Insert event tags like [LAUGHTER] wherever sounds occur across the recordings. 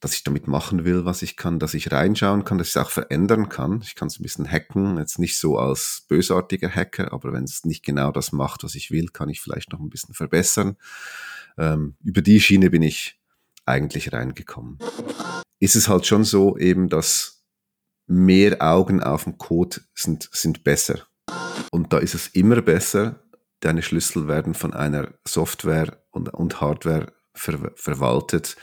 dass ich damit machen will, was ich kann, dass ich reinschauen kann, dass ich es auch verändern kann. Ich kann es ein bisschen hacken, jetzt nicht so als bösartiger Hacker, aber wenn es nicht genau das macht, was ich will, kann ich vielleicht noch ein bisschen verbessern. Ähm, über die Schiene bin ich eigentlich reingekommen. Ist es halt schon so eben, dass mehr Augen auf dem Code sind, sind besser. Und da ist es immer besser, deine Schlüssel werden von einer Software und, und Hardware ver verwaltet,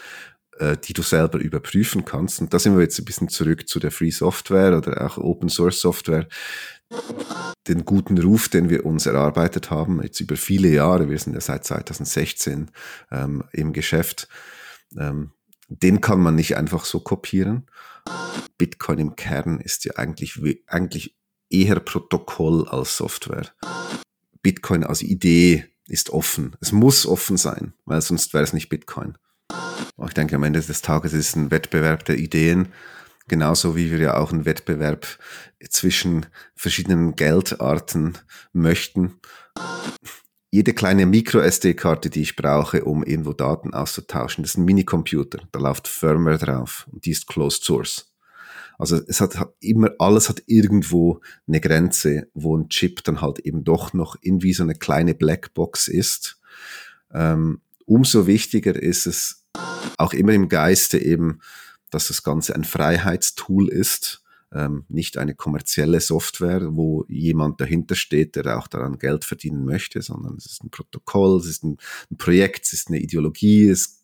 äh, die du selber überprüfen kannst. Und da sind wir jetzt ein bisschen zurück zu der Free Software oder auch Open Source Software. Den guten Ruf, den wir uns erarbeitet haben, jetzt über viele Jahre, wir sind ja seit 2016 ähm, im Geschäft, ähm, den kann man nicht einfach so kopieren. Bitcoin im Kern ist ja eigentlich, eigentlich eher Protokoll als Software. Bitcoin als Idee ist offen. Es muss offen sein, weil sonst wäre es nicht Bitcoin. Ich denke, am Ende des Tages ist es ein Wettbewerb der Ideen, genauso wie wir ja auch einen Wettbewerb zwischen verschiedenen Geldarten möchten. Jede kleine Micro-SD-Karte, die ich brauche, um irgendwo Daten auszutauschen, das ist ein Minicomputer. Da läuft Firmware drauf und die ist Closed Source. Also es hat, hat immer, alles hat irgendwo eine Grenze, wo ein Chip dann halt eben doch noch irgendwie so eine kleine Blackbox ist. Ähm, umso wichtiger ist es auch immer im Geiste eben, dass das Ganze ein Freiheitstool ist, ähm, nicht eine kommerzielle Software, wo jemand dahinter steht, der auch daran Geld verdienen möchte, sondern es ist ein Protokoll, es ist ein, Projekt, es ist eine Ideologie, es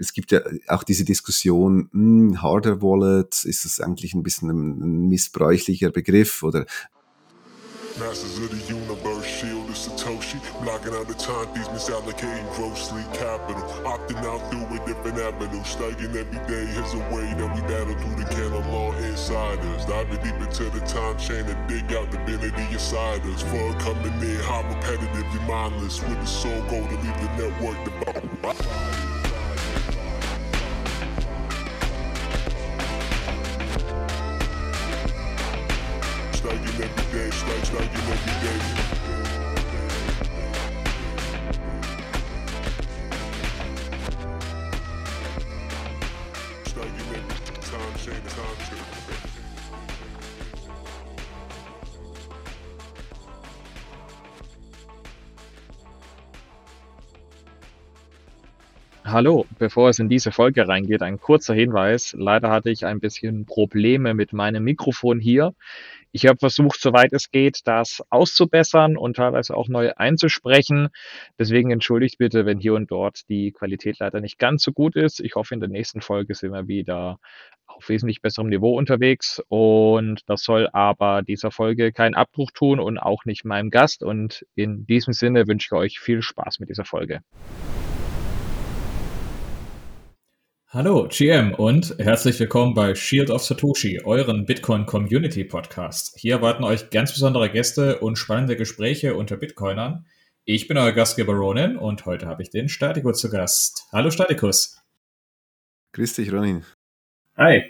es gibt ja auch diese Diskussion, hm, Hardware Wallet, ist das eigentlich ein bisschen ein missbräuchlicher Begriff oder Masters of the universe, shield is Satoshi. Blocking out the timepiece, misallocating grossly capital. Opting out through a different avenue. Studying every day is a way that we battle through the canon law insiders. Diving deep into the time chain and dig out divinity inside us. For coming in, how repetitive, mindless. With the soul goal to leave the network devout. Hallo, bevor es in diese Folge reingeht, ein kurzer Hinweis. Leider hatte ich ein bisschen Probleme mit meinem Mikrofon hier. Ich habe versucht, soweit es geht, das auszubessern und teilweise auch neu einzusprechen. Deswegen entschuldigt bitte, wenn hier und dort die Qualität leider nicht ganz so gut ist. Ich hoffe, in der nächsten Folge sind wir wieder auf wesentlich besserem Niveau unterwegs. Und das soll aber dieser Folge keinen Abbruch tun und auch nicht meinem Gast. Und in diesem Sinne wünsche ich euch viel Spaß mit dieser Folge. Hallo, GM und herzlich willkommen bei Shield of Satoshi, euren Bitcoin Community Podcast. Hier erwarten euch ganz besondere Gäste und spannende Gespräche unter Bitcoinern. Ich bin euer Gastgeber Ronin und heute habe ich den Statikus zu Gast. Hallo Statikus. Grüß dich, Ronin. Hi.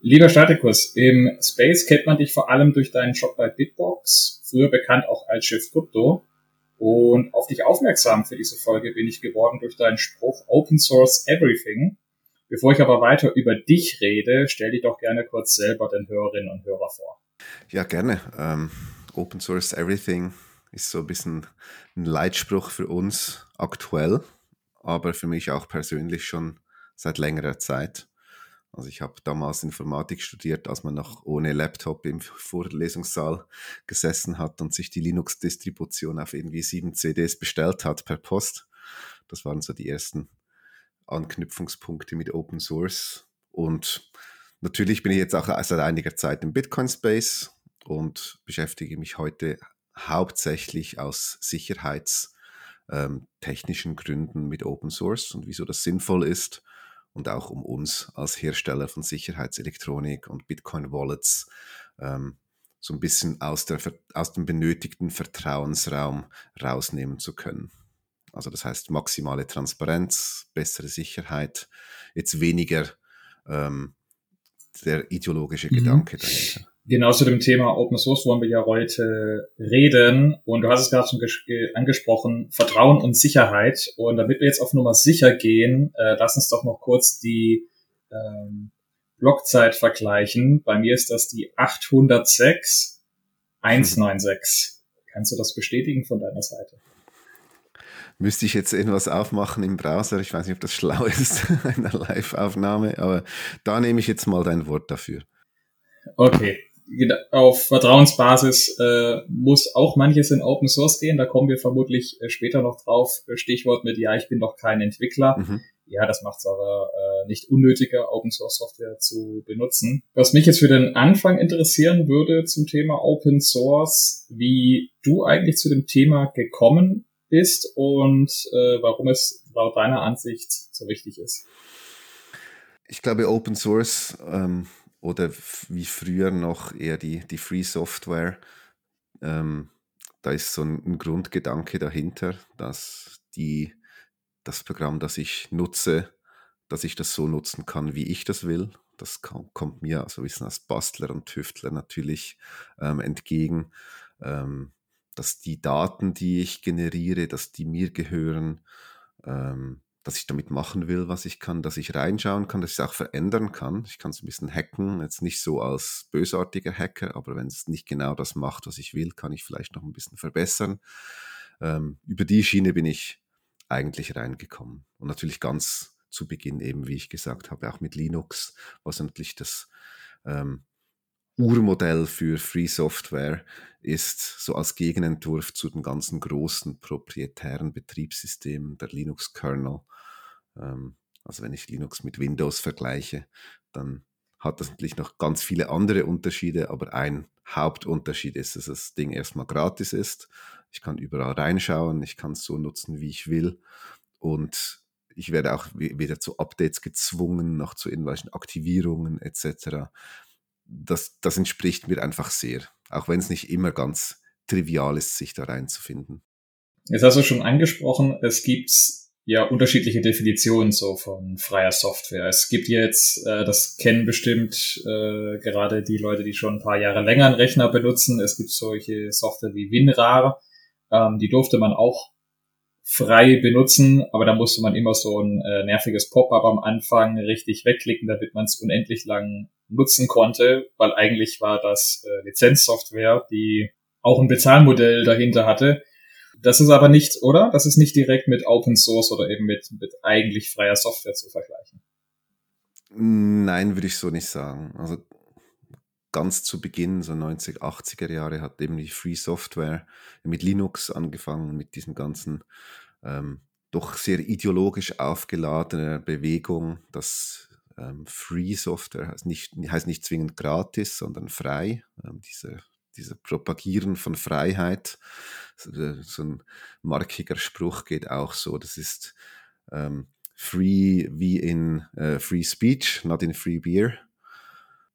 Lieber Statikus, im Space kennt man dich vor allem durch deinen Shop bei Bitbox, früher bekannt auch als Shift Crypto. Und auf dich aufmerksam für diese Folge bin ich geworden durch deinen Spruch Open Source Everything Bevor ich aber weiter über dich rede, stell dich doch gerne kurz selber den Hörerinnen und Hörer vor. Ja, gerne. Ähm, Open Source Everything ist so ein bisschen ein Leitspruch für uns aktuell, aber für mich auch persönlich schon seit längerer Zeit. Also ich habe damals Informatik studiert, als man noch ohne Laptop im Vorlesungssaal gesessen hat und sich die Linux-Distribution auf irgendwie sieben CDs bestellt hat per Post. Das waren so die ersten Anknüpfungspunkte mit Open Source. Und natürlich bin ich jetzt auch seit einiger Zeit im Bitcoin Space und beschäftige mich heute hauptsächlich aus sicherheitstechnischen ähm, Gründen mit Open Source und wieso das sinnvoll ist und auch um uns als Hersteller von Sicherheitselektronik und Bitcoin Wallets ähm, so ein bisschen aus, der, aus dem benötigten Vertrauensraum rausnehmen zu können. Also das heißt maximale Transparenz, bessere Sicherheit, jetzt weniger ähm, der ideologische mhm. Gedanke dahinter. Genau zu dem Thema Open Source wollen wir ja heute reden. Und du hast es gerade schon angesprochen, Vertrauen und Sicherheit. Und damit wir jetzt auf Nummer sicher gehen, äh, lass uns doch noch kurz die ähm, Blockzeit vergleichen. Bei mir ist das die 806 196. Kannst du das bestätigen von deiner Seite? Müsste ich jetzt irgendwas aufmachen im Browser? Ich weiß nicht, ob das schlau [LAUGHS] ist, eine Live-Aufnahme, aber da nehme ich jetzt mal dein Wort dafür. Okay, auf Vertrauensbasis äh, muss auch manches in Open Source gehen. Da kommen wir vermutlich äh, später noch drauf. Stichwort mit, ja, ich bin doch kein Entwickler. Mhm. Ja, das macht es aber äh, nicht unnötiger, Open Source Software zu benutzen. Was mich jetzt für den Anfang interessieren würde zum Thema Open Source, wie du eigentlich zu dem Thema gekommen bist und äh, warum es laut deiner Ansicht so wichtig ist. Ich glaube, Open Source ähm, oder wie früher noch eher die, die Free Software, ähm, da ist so ein, ein Grundgedanke dahinter, dass die das Programm, das ich nutze, dass ich das so nutzen kann, wie ich das will. Das kommt mir also wissen als Bastler und Tüftler natürlich ähm, entgegen, ähm, dass die Daten, die ich generiere, dass die mir gehören, ähm, dass ich damit machen will, was ich kann, dass ich reinschauen kann, dass ich es auch verändern kann. Ich kann es ein bisschen hacken, jetzt nicht so als bösartiger Hacker, aber wenn es nicht genau das macht, was ich will, kann ich vielleicht noch ein bisschen verbessern. Ähm, über die Schiene bin ich eigentlich reingekommen. Und natürlich ganz zu Beginn eben, wie ich gesagt habe, auch mit Linux, was natürlich das ähm, Urmodell für Free Software ist, so als Gegenentwurf zu den ganzen großen proprietären Betriebssystemen, der Linux-Kernel. Ähm, also wenn ich Linux mit Windows vergleiche, dann hat das natürlich noch ganz viele andere Unterschiede, aber ein Hauptunterschied ist, dass das Ding erstmal gratis ist ich kann überall reinschauen, ich kann es so nutzen, wie ich will. Und ich werde auch weder zu Updates gezwungen, noch zu irgendwelchen Aktivierungen etc. Das, das entspricht mir einfach sehr, auch wenn es nicht immer ganz trivial ist, sich da reinzufinden. Jetzt hast du schon angesprochen, es gibt ja unterschiedliche Definitionen so von freier Software. Es gibt jetzt, äh, das kennen bestimmt äh, gerade die Leute, die schon ein paar Jahre länger einen Rechner benutzen. Es gibt solche Software wie WinRAR, ähm, die durfte man auch frei benutzen, aber da musste man immer so ein äh, nerviges Pop-up am Anfang richtig wegklicken, damit man es unendlich lang nutzen konnte, weil eigentlich war das äh, Lizenzsoftware, die auch ein Bezahlmodell dahinter hatte. Das ist aber nicht, oder? Das ist nicht direkt mit Open Source oder eben mit, mit eigentlich freier Software zu vergleichen. Nein, würde ich so nicht sagen. Also ganz zu Beginn, so 90, 80er Jahre, hat eben die Free Software mit Linux angefangen, mit diesen ganzen ähm, doch sehr ideologisch aufgeladene Bewegung, dass ähm, Free Software heißt nicht, heißt nicht zwingend gratis, sondern frei. Ähm, diese, diese Propagieren von Freiheit, so, äh, so, ein markiger Spruch geht auch so, das ist ähm, Free wie in äh, Free Speech, not in Free Beer.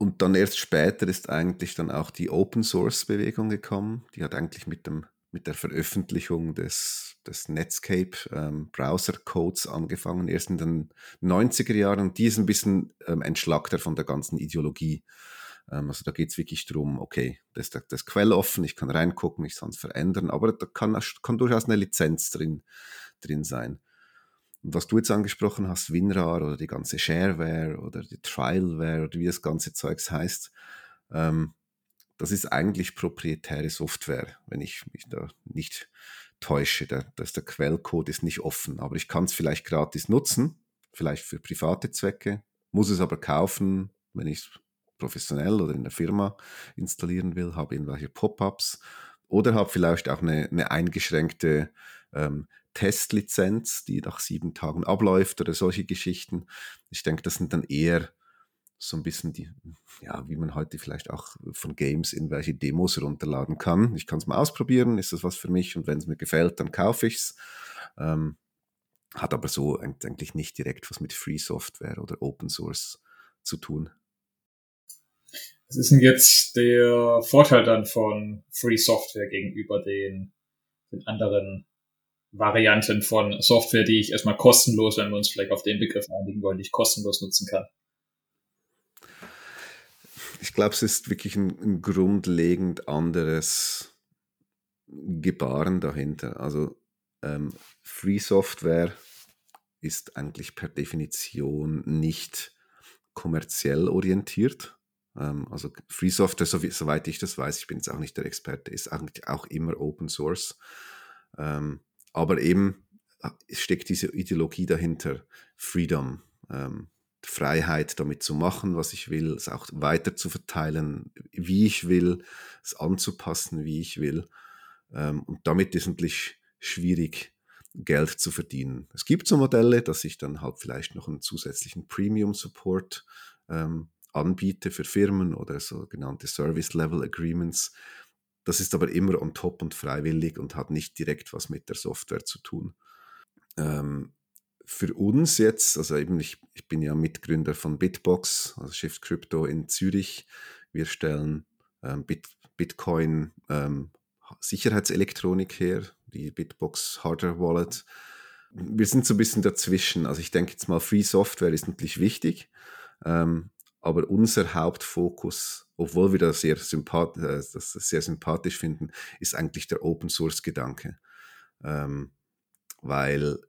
Und dann erst später ist eigentlich dann auch die Open Source Bewegung gekommen. Die hat eigentlich mit, dem, mit der Veröffentlichung des, des Netscape ähm, Browser Codes angefangen, erst in den 90er Jahren. Und die ist ein bisschen ähm, entschlackter von der ganzen Ideologie. Ähm, also da geht es wirklich darum, okay, das ist das Quell offen, ich kann reingucken, ich kann es verändern, aber da kann, kann durchaus eine Lizenz drin, drin sein. Und was du jetzt angesprochen hast, WinRAR oder die ganze Shareware oder die Trialware oder wie das ganze Zeugs heißt, ähm, das ist eigentlich proprietäre Software, wenn ich mich da nicht täusche. Der, dass der Quellcode ist nicht offen, aber ich kann es vielleicht gratis nutzen, vielleicht für private Zwecke, muss es aber kaufen, wenn ich es professionell oder in der Firma installieren will, habe irgendwelche Pop-ups oder habe vielleicht auch eine, eine eingeschränkte ähm, Testlizenz, die nach sieben Tagen abläuft oder solche Geschichten. Ich denke, das sind dann eher so ein bisschen die, ja, wie man heute vielleicht auch von Games in welche Demos runterladen kann. Ich kann es mal ausprobieren, ist das was für mich und wenn es mir gefällt, dann kaufe ich es. Ähm, hat aber so eigentlich nicht direkt was mit Free Software oder Open Source zu tun. Was ist denn jetzt der Vorteil dann von Free Software gegenüber den, den anderen Varianten von Software, die ich erstmal kostenlos, wenn wir uns vielleicht auf den Begriff einigen wollen, die ich kostenlos nutzen kann. ich glaube, es ist wirklich ein, ein, grundlegend anderes Gebaren dahinter. Also ähm, Free Software ist eigentlich per Definition nicht kommerziell orientiert. Ähm, also Free Software, soweit ich das weiß, ich bin jetzt auch nicht der Experte, ist eigentlich auch immer Open Source. Ähm, aber eben es steckt diese Ideologie dahinter, Freedom, ähm, Freiheit damit zu machen, was ich will, es auch weiter zu verteilen, wie ich will, es anzupassen, wie ich will. Ähm, und damit ist es natürlich schwierig, Geld zu verdienen. Es gibt so Modelle, dass ich dann halt vielleicht noch einen zusätzlichen Premium-Support ähm, anbiete für Firmen oder sogenannte Service-Level-Agreements. Das ist aber immer on top und freiwillig und hat nicht direkt was mit der Software zu tun. Ähm, für uns jetzt, also eben ich, ich bin ja Mitgründer von Bitbox, also Shift Crypto in Zürich. Wir stellen ähm, Bit, Bitcoin ähm, Sicherheitselektronik her, die Bitbox Hardware Wallet. Wir sind so ein bisschen dazwischen. Also ich denke jetzt mal, Free Software ist natürlich wichtig, ähm, aber unser Hauptfokus, obwohl wir das sehr, sympath äh, das sehr sympathisch finden, ist eigentlich der Open Source Gedanke. Ähm, weil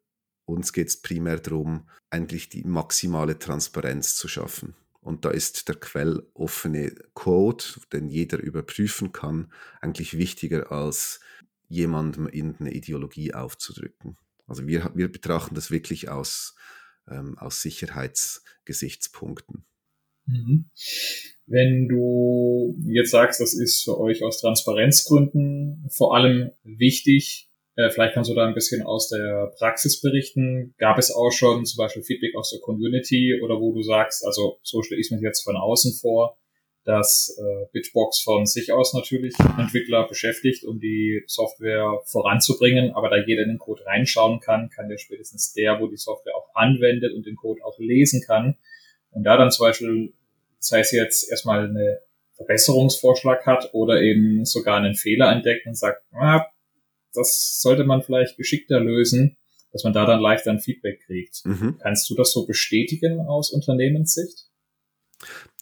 uns geht es primär darum, eigentlich die maximale Transparenz zu schaffen. Und da ist der quelloffene Code, den jeder überprüfen kann, eigentlich wichtiger als jemandem irgendeine Ideologie aufzudrücken. Also wir, wir betrachten das wirklich aus, ähm, aus Sicherheitsgesichtspunkten. Mhm. Wenn du jetzt sagst, das ist für euch aus Transparenzgründen vor allem wichtig, äh, vielleicht kannst du da ein bisschen aus der Praxis berichten. Gab es auch schon zum Beispiel Feedback aus der Community oder wo du sagst, also so stelle ich mir jetzt von außen vor, dass äh, Bitbox von sich aus natürlich Entwickler beschäftigt, um die Software voranzubringen, aber da jeder in den Code reinschauen kann, kann der spätestens der, wo die Software auch anwendet und den Code auch lesen kann. Und da dann zum Beispiel, sei es jetzt erstmal eine Verbesserungsvorschlag hat oder eben sogar einen Fehler entdeckt und sagt, ah, das sollte man vielleicht geschickter lösen, dass man da dann leichter ein Feedback kriegt. Mhm. Kannst du das so bestätigen aus Unternehmenssicht?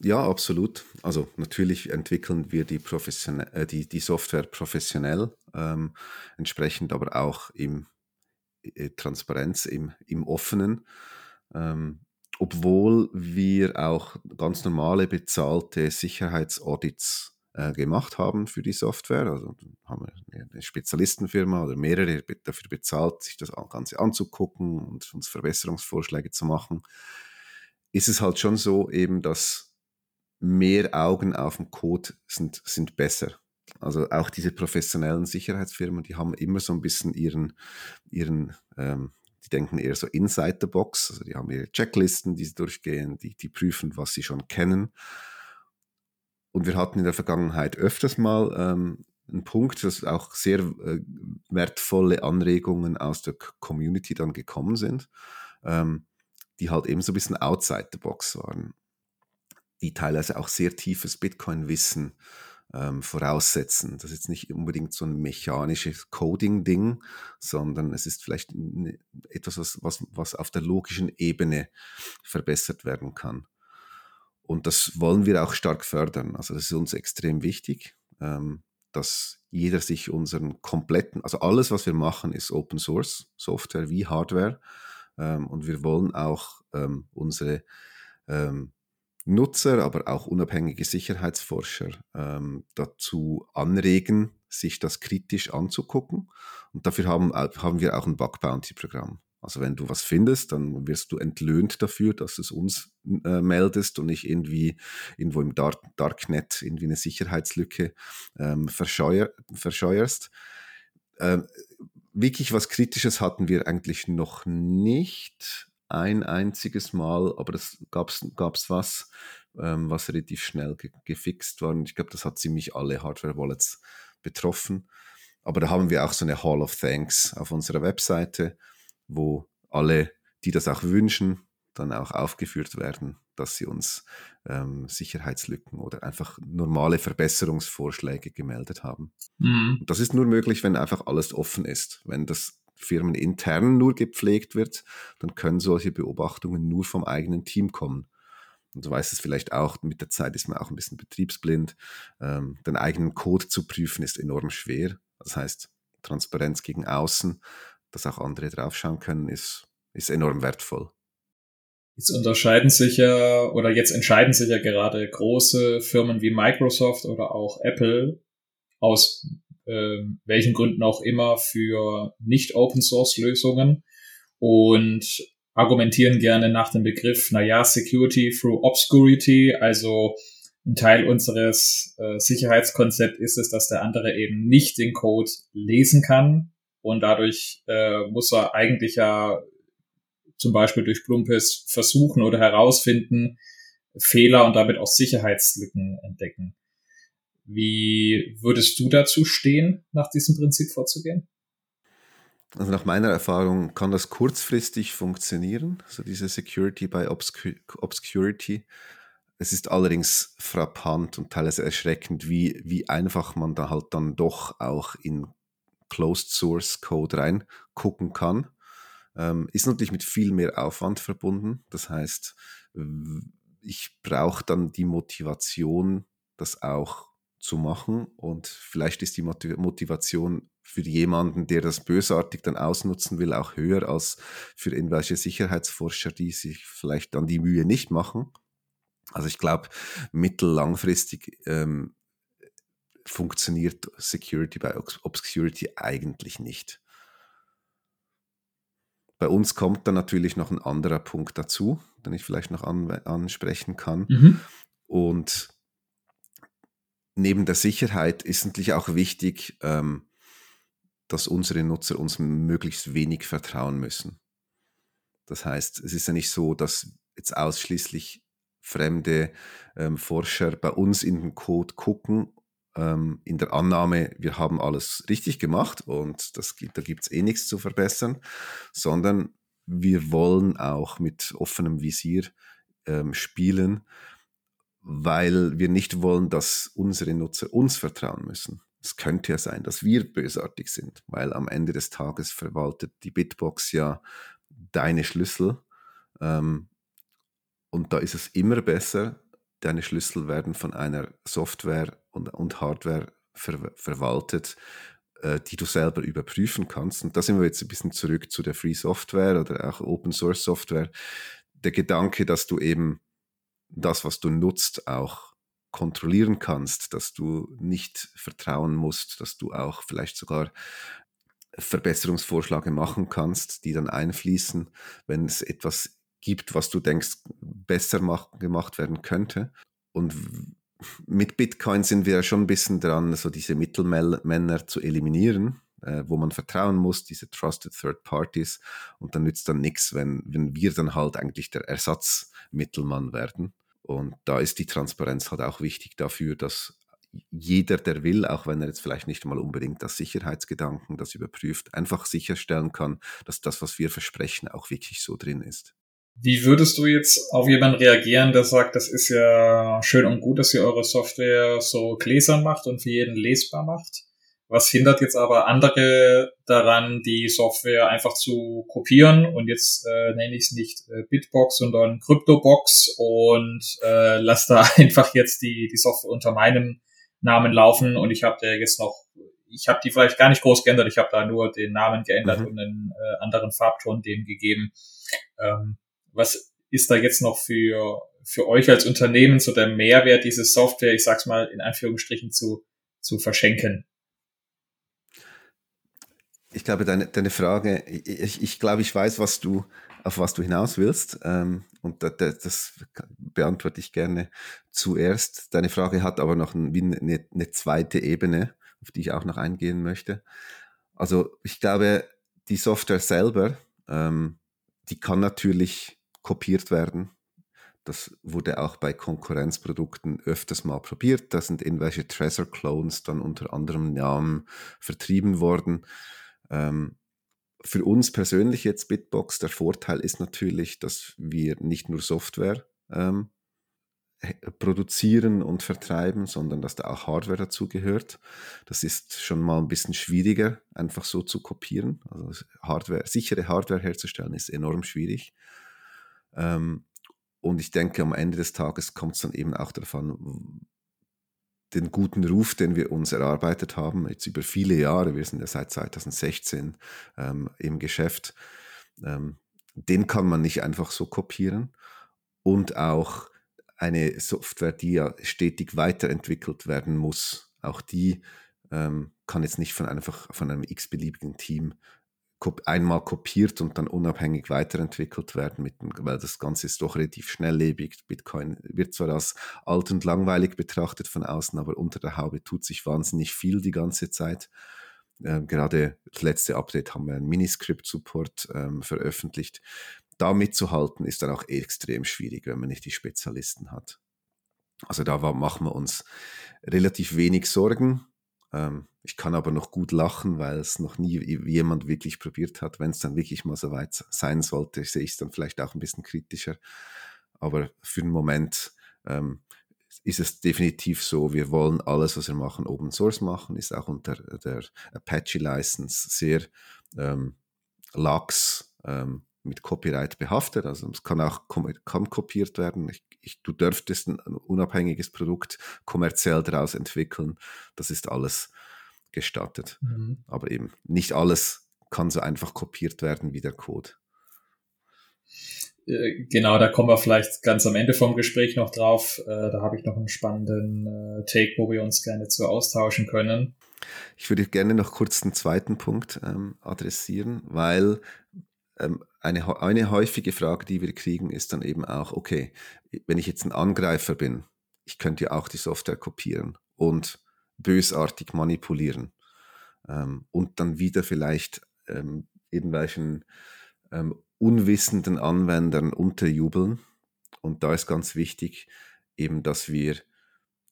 Ja, absolut. Also natürlich entwickeln wir die, professionell, äh, die, die Software professionell, ähm, entsprechend aber auch im äh, Transparenz, im, im Offenen. Ähm, obwohl wir auch ganz normale bezahlte Sicherheitsaudits äh, gemacht haben für die Software. Also haben wir eine Spezialistenfirma oder mehrere dafür bezahlt, sich das Ganze anzugucken und uns Verbesserungsvorschläge zu machen. Ist es halt schon so eben, dass mehr Augen auf dem Code sind, sind besser. Also auch diese professionellen Sicherheitsfirmen, die haben immer so ein bisschen ihren, ihren ähm, die denken eher so inside the box, also die haben ihre Checklisten, die sie durchgehen, die, die prüfen, was sie schon kennen. Und wir hatten in der Vergangenheit öfters mal ähm, einen Punkt, dass auch sehr äh, wertvolle Anregungen aus der Community dann gekommen sind, ähm, die halt eben so ein bisschen outside the box waren, die teilweise auch sehr tiefes Bitcoin-Wissen ähm, voraussetzen. Das ist jetzt nicht unbedingt so ein mechanisches Coding-Ding, sondern es ist vielleicht etwas, was, was, was auf der logischen Ebene verbessert werden kann. Und das wollen wir auch stark fördern. Also das ist uns extrem wichtig, ähm, dass jeder sich unseren kompletten, also alles, was wir machen, ist Open Source Software wie Hardware. Ähm, und wir wollen auch ähm, unsere Nutzer, aber auch unabhängige Sicherheitsforscher dazu anregen, sich das kritisch anzugucken. Und dafür haben, haben wir auch ein Bug Bounty Programm. Also wenn du was findest, dann wirst du entlöhnt dafür, dass du es uns äh, meldest und nicht irgendwie irgendwo im Dark Darknet irgendwie eine Sicherheitslücke ähm, verscheuer verscheuerst. Ähm, wirklich was Kritisches hatten wir eigentlich noch nicht ein einziges Mal, aber das gab es was, ähm, was relativ schnell ge gefixt war. Und ich glaube, das hat ziemlich alle Hardware-Wallets betroffen. Aber da haben wir auch so eine Hall of Thanks auf unserer Webseite wo alle, die das auch wünschen, dann auch aufgeführt werden, dass sie uns ähm, Sicherheitslücken oder einfach normale Verbesserungsvorschläge gemeldet haben. Mhm. Das ist nur möglich, wenn einfach alles offen ist. Wenn das firmenintern nur gepflegt wird, dann können solche Beobachtungen nur vom eigenen Team kommen. Und du weißt es vielleicht auch, mit der Zeit ist man auch ein bisschen betriebsblind. Ähm, den eigenen Code zu prüfen ist enorm schwer. Das heißt, Transparenz gegen außen, dass auch andere draufschauen können, ist, ist enorm wertvoll. Jetzt unterscheiden sich ja oder jetzt entscheiden sich ja gerade große Firmen wie Microsoft oder auch Apple aus äh, welchen Gründen auch immer für nicht Open Source Lösungen und argumentieren gerne nach dem Begriff, naja, Security through Obscurity, also ein Teil unseres äh, Sicherheitskonzepts ist es, dass der andere eben nicht den Code lesen kann und dadurch äh, muss er eigentlich ja zum Beispiel durch plumpes Versuchen oder herausfinden, Fehler und damit auch Sicherheitslücken entdecken. Wie würdest du dazu stehen, nach diesem Prinzip vorzugehen? Also nach meiner Erfahrung kann das kurzfristig funktionieren, also diese Security by Obscurity. Es ist allerdings frappant und teilweise erschreckend, wie, wie einfach man da halt dann doch auch in Closed Source Code reingucken kann. Ähm, ist natürlich mit viel mehr Aufwand verbunden. Das heißt, ich brauche dann die Motivation, das auch zu machen. Und vielleicht ist die Motivation für jemanden, der das bösartig dann ausnutzen will, auch höher als für irgendwelche Sicherheitsforscher, die sich vielleicht dann die Mühe nicht machen. Also ich glaube, mittellangfristig ähm, funktioniert Security bei Obscurity eigentlich nicht. Bei uns kommt dann natürlich noch ein anderer Punkt dazu, den ich vielleicht noch an, ansprechen kann. Mhm. Und neben der Sicherheit ist natürlich auch wichtig, ähm, dass unsere Nutzer uns möglichst wenig vertrauen müssen. Das heißt, es ist ja nicht so, dass jetzt ausschließlich fremde ähm, Forscher bei uns in den Code gucken ähm, in der Annahme, wir haben alles richtig gemacht und das, da gibt es eh nichts zu verbessern, sondern wir wollen auch mit offenem Visier ähm, spielen, weil wir nicht wollen, dass unsere Nutzer uns vertrauen müssen. Es könnte ja sein, dass wir bösartig sind, weil am Ende des Tages verwaltet die Bitbox ja deine Schlüssel. Ähm, und da ist es immer besser, deine Schlüssel werden von einer Software und, und Hardware ver, verwaltet, äh, die du selber überprüfen kannst. Und da sind wir jetzt ein bisschen zurück zu der Free Software oder auch Open Source Software. Der Gedanke, dass du eben das, was du nutzt, auch kontrollieren kannst, dass du nicht vertrauen musst, dass du auch vielleicht sogar Verbesserungsvorschläge machen kannst, die dann einfließen, wenn es etwas gibt, was du denkst, besser mach, gemacht werden könnte. Und mit Bitcoin sind wir schon ein bisschen dran, so diese Mittelmänner zu eliminieren, äh, wo man vertrauen muss, diese Trusted Third Parties. Und dann nützt dann nichts, wenn, wenn wir dann halt eigentlich der Ersatzmittelmann werden. Und da ist die Transparenz halt auch wichtig dafür, dass jeder, der will, auch wenn er jetzt vielleicht nicht mal unbedingt das Sicherheitsgedanken das überprüft, einfach sicherstellen kann, dass das, was wir versprechen, auch wirklich so drin ist. Wie würdest du jetzt auf jemanden reagieren, der sagt, das ist ja schön und gut, dass ihr eure Software so gläsern macht und für jeden lesbar macht? Was hindert jetzt aber andere daran, die Software einfach zu kopieren und jetzt äh, nenne ich es nicht äh, Bitbox, sondern Cryptobox und äh, lass da [LAUGHS] einfach jetzt die, die Software unter meinem Namen laufen und ich habe der jetzt noch, ich habe die vielleicht gar nicht groß geändert, ich habe da nur den Namen geändert mhm. und einen äh, anderen Farbton dem gegeben. Ähm, was ist da jetzt noch für, für euch als Unternehmen so der Mehrwert, diese Software, ich sag's mal in Anführungsstrichen, zu, zu verschenken? Ich glaube, deine, deine Frage, ich, ich glaube, ich weiß, was du, auf was du hinaus willst. Ähm, und das, das, beantworte ich gerne zuerst. Deine Frage hat aber noch ein, eine, eine zweite Ebene, auf die ich auch noch eingehen möchte. Also ich glaube, die Software selber, ähm, die kann natürlich kopiert werden. Das wurde auch bei Konkurrenzprodukten öfters mal probiert. Da sind irgendwelche Treasure-Clones dann unter anderem Namen vertrieben worden. Ähm, für uns persönlich jetzt Bitbox, der Vorteil ist natürlich, dass wir nicht nur Software ähm, produzieren und vertreiben, sondern dass da auch Hardware dazu gehört. Das ist schon mal ein bisschen schwieriger, einfach so zu kopieren. Also Hardware, sichere Hardware herzustellen ist enorm schwierig. Ähm, Und ich denke, am Ende des Tages kommt es dann eben auch davon, den guten Ruf, den wir uns erarbeitet haben, jetzt über viele Jahre, wir sind ja seit 2016 ähm, im Geschäft, ähm, den kann man nicht einfach so kopieren. Und auch eine Software, die ja stetig weiterentwickelt werden muss, auch die ähm, kann jetzt nicht von einfach von einem x-beliebigen Team einmal kopiert und dann unabhängig weiterentwickelt werden, mit weil das Ganze ist doch relativ schnelllebig. Bitcoin wird zwar als alt und langweilig betrachtet von außen, aber unter der Haube tut sich wahnsinnig viel die ganze Zeit. Ähm, gerade das letzte Update haben wir einen Miniscript-Support ähm, veröffentlicht. Da mitzuhalten ist dann auch extrem schwierig, wenn man nicht die Spezialisten hat. Also da machen wir uns relativ wenig Sorgen. Ähm, ich kann aber noch gut lachen, weil es noch nie jemand wirklich probiert hat. Wenn es dann wirklich mal so weit sein sollte, sehe ich es dann vielleicht auch ein bisschen kritischer. Aber für den Moment ähm, ist es definitiv so, wir wollen alles, was wir machen, Open Source machen, ist auch unter der Apache License sehr ähm, lax ähm, mit Copyright behaftet. Also es kann auch kann kopiert werden. Ich, ich, du dürftest ein, ein unabhängiges Produkt kommerziell daraus entwickeln. Das ist alles gestattet. Mhm. Aber eben nicht alles kann so einfach kopiert werden wie der Code. Äh, genau, da kommen wir vielleicht ganz am Ende vom Gespräch noch drauf. Äh, da habe ich noch einen spannenden äh, Take, wo wir uns gerne zu austauschen können. Ich würde gerne noch kurz den zweiten Punkt ähm, adressieren, weil ähm, eine, eine häufige Frage, die wir kriegen, ist dann eben auch, okay, wenn ich jetzt ein Angreifer bin, ich könnte ja auch die Software kopieren und bösartig manipulieren ähm, und dann wieder vielleicht ähm, irgendwelchen ähm, unwissenden Anwendern unterjubeln. Und da ist ganz wichtig, eben, dass wir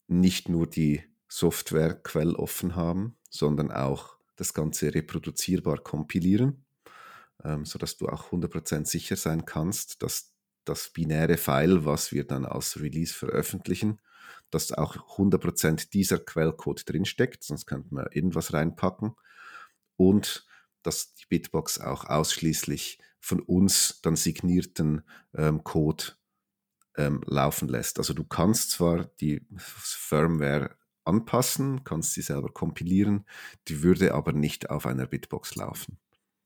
nicht nur die Software quelloffen haben, sondern auch das Ganze reproduzierbar kompilieren, ähm, sodass du auch 100% sicher sein kannst, dass das binäre File, was wir dann als Release veröffentlichen, dass auch 100% dieser Quellcode drinsteckt, sonst könnte man irgendwas reinpacken. Und dass die Bitbox auch ausschließlich von uns dann signierten ähm, Code ähm, laufen lässt. Also du kannst zwar die Firmware anpassen, kannst sie selber kompilieren, die würde aber nicht auf einer Bitbox laufen.